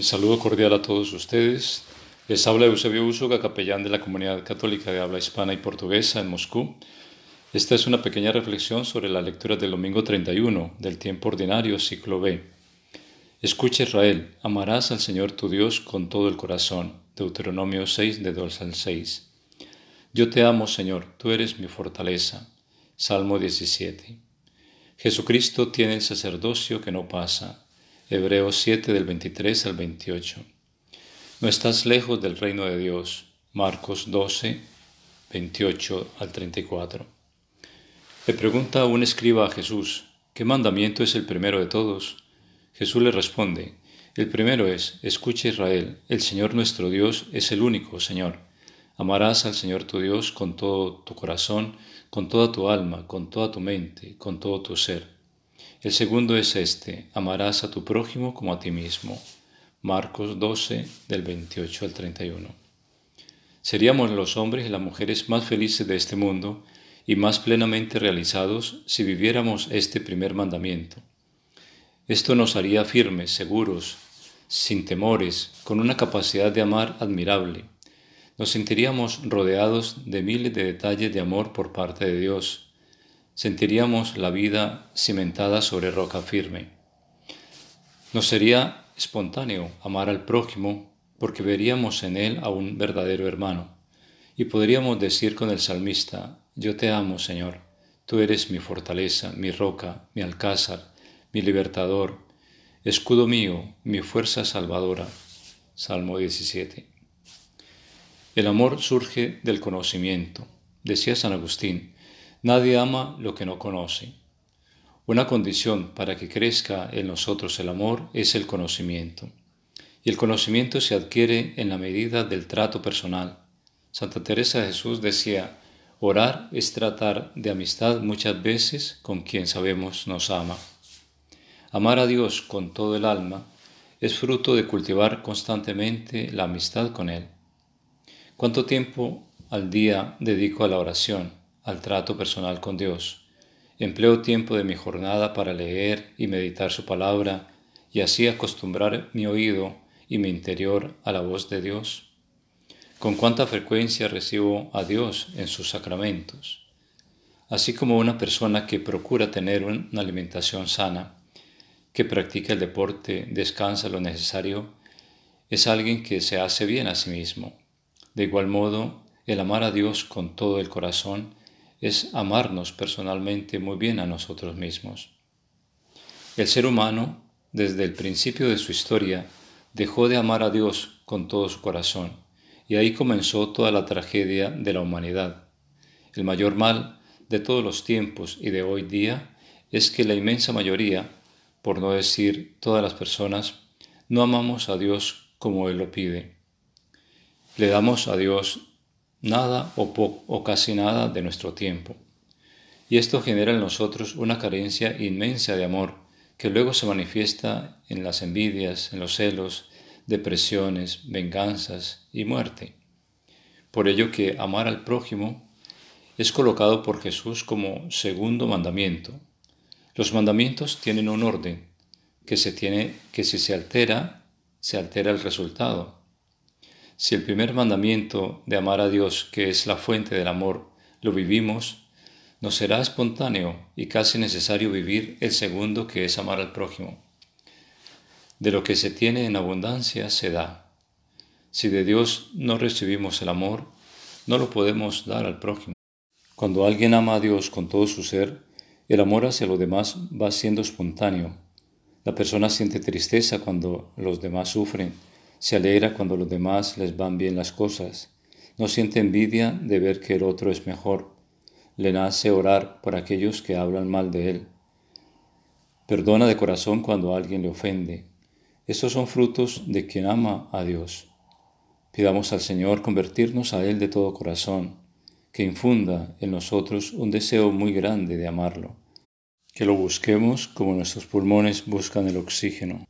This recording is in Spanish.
Mi saludo cordial a todos ustedes. Les habla Eusebio Usuga, capellán de la Comunidad Católica de Habla Hispana y Portuguesa en Moscú. Esta es una pequeña reflexión sobre la lectura del domingo 31 del tiempo ordinario, ciclo B. Escucha Israel, amarás al Señor tu Dios con todo el corazón. Deuteronomio 6, de 2 al 6. Yo te amo, Señor, tú eres mi fortaleza. Salmo 17. Jesucristo tiene el sacerdocio que no pasa Hebreos 7 del 23 al 28. No estás lejos del reino de Dios. Marcos 12, 28 al 34. Le pregunta un escriba a Jesús, ¿qué mandamiento es el primero de todos? Jesús le responde, el primero es, escucha Israel, el Señor nuestro Dios es el único Señor. Amarás al Señor tu Dios con todo tu corazón, con toda tu alma, con toda tu mente, con todo tu ser el segundo es este, amarás a tu prójimo como a ti mismo. Marcos 12 del 28 al 31. Seríamos los hombres y las mujeres más felices de este mundo y más plenamente realizados si viviéramos este primer mandamiento. Esto nos haría firmes, seguros, sin temores, con una capacidad de amar admirable. Nos sentiríamos rodeados de miles de detalles de amor por parte de Dios sentiríamos la vida cimentada sobre roca firme. Nos sería espontáneo amar al prójimo porque veríamos en él a un verdadero hermano y podríamos decir con el salmista, yo te amo, Señor, tú eres mi fortaleza, mi roca, mi alcázar, mi libertador, escudo mío, mi fuerza salvadora. Salmo 17. El amor surge del conocimiento. Decía San Agustín, Nadie ama lo que no conoce. Una condición para que crezca en nosotros el amor es el conocimiento. Y el conocimiento se adquiere en la medida del trato personal. Santa Teresa de Jesús decía, orar es tratar de amistad muchas veces con quien sabemos nos ama. Amar a Dios con todo el alma es fruto de cultivar constantemente la amistad con Él. ¿Cuánto tiempo al día dedico a la oración? Al trato personal con Dios. Empleo tiempo de mi jornada para leer y meditar su palabra y así acostumbrar mi oído y mi interior a la voz de Dios. Con cuánta frecuencia recibo a Dios en sus sacramentos. Así como una persona que procura tener una alimentación sana, que practica el deporte, descansa lo necesario, es alguien que se hace bien a sí mismo. De igual modo, el amar a Dios con todo el corazón es amarnos personalmente muy bien a nosotros mismos. El ser humano, desde el principio de su historia, dejó de amar a Dios con todo su corazón, y ahí comenzó toda la tragedia de la humanidad. El mayor mal de todos los tiempos y de hoy día es que la inmensa mayoría, por no decir todas las personas, no amamos a Dios como Él lo pide. Le damos a Dios nada o, o casi nada de nuestro tiempo. Y esto genera en nosotros una carencia inmensa de amor que luego se manifiesta en las envidias, en los celos, depresiones, venganzas y muerte. Por ello que amar al prójimo es colocado por Jesús como segundo mandamiento. Los mandamientos tienen un orden que se tiene que si se altera, se altera el resultado. Si el primer mandamiento de amar a Dios, que es la fuente del amor, lo vivimos, nos será espontáneo y casi necesario vivir el segundo, que es amar al prójimo. De lo que se tiene en abundancia se da. Si de Dios no recibimos el amor, no lo podemos dar al prójimo. Cuando alguien ama a Dios con todo su ser, el amor hacia los demás va siendo espontáneo. La persona siente tristeza cuando los demás sufren se alegra cuando los demás les van bien las cosas. No siente envidia de ver que el otro es mejor. Le nace orar por aquellos que hablan mal de él. Perdona de corazón cuando alguien le ofende. Estos son frutos de quien ama a Dios. Pidamos al Señor convertirnos a Él de todo corazón, que infunda en nosotros un deseo muy grande de amarlo, que lo busquemos como nuestros pulmones buscan el oxígeno.